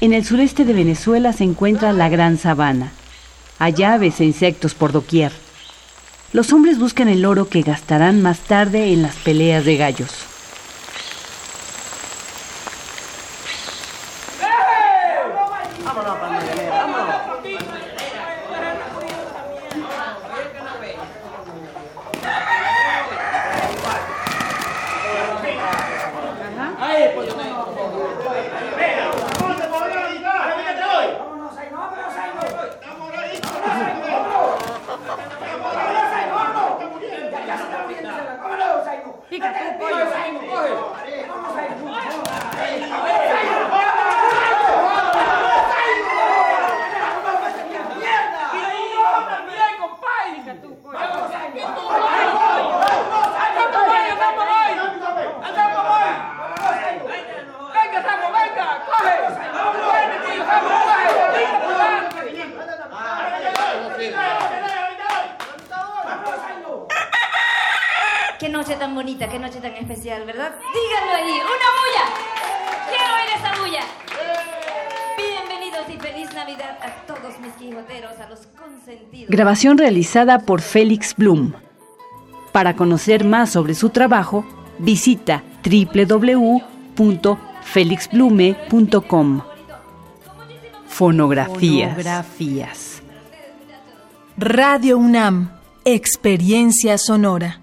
En el sureste de Venezuela se encuentra la gran sabana. Hay aves e insectos por doquier. Los hombres buscan el oro que gastarán más tarde en las peleas de gallos. Métesela, ¿cómo no, Saimo? ¡Métele el pollo, Saimo! ¡Coge! Qué noche tan bonita, qué noche tan especial, ¿verdad? Díganlo ahí, ¡una bulla! ¡Quiero oír esa bulla! Bienvenidos y feliz Navidad a todos mis quijoteros, a los consentidos. Grabación realizada por Félix Blum. Para conocer más sobre su trabajo, visita www.felixblume.com. Fonografías. Fonografías. Radio UNAM, experiencia sonora.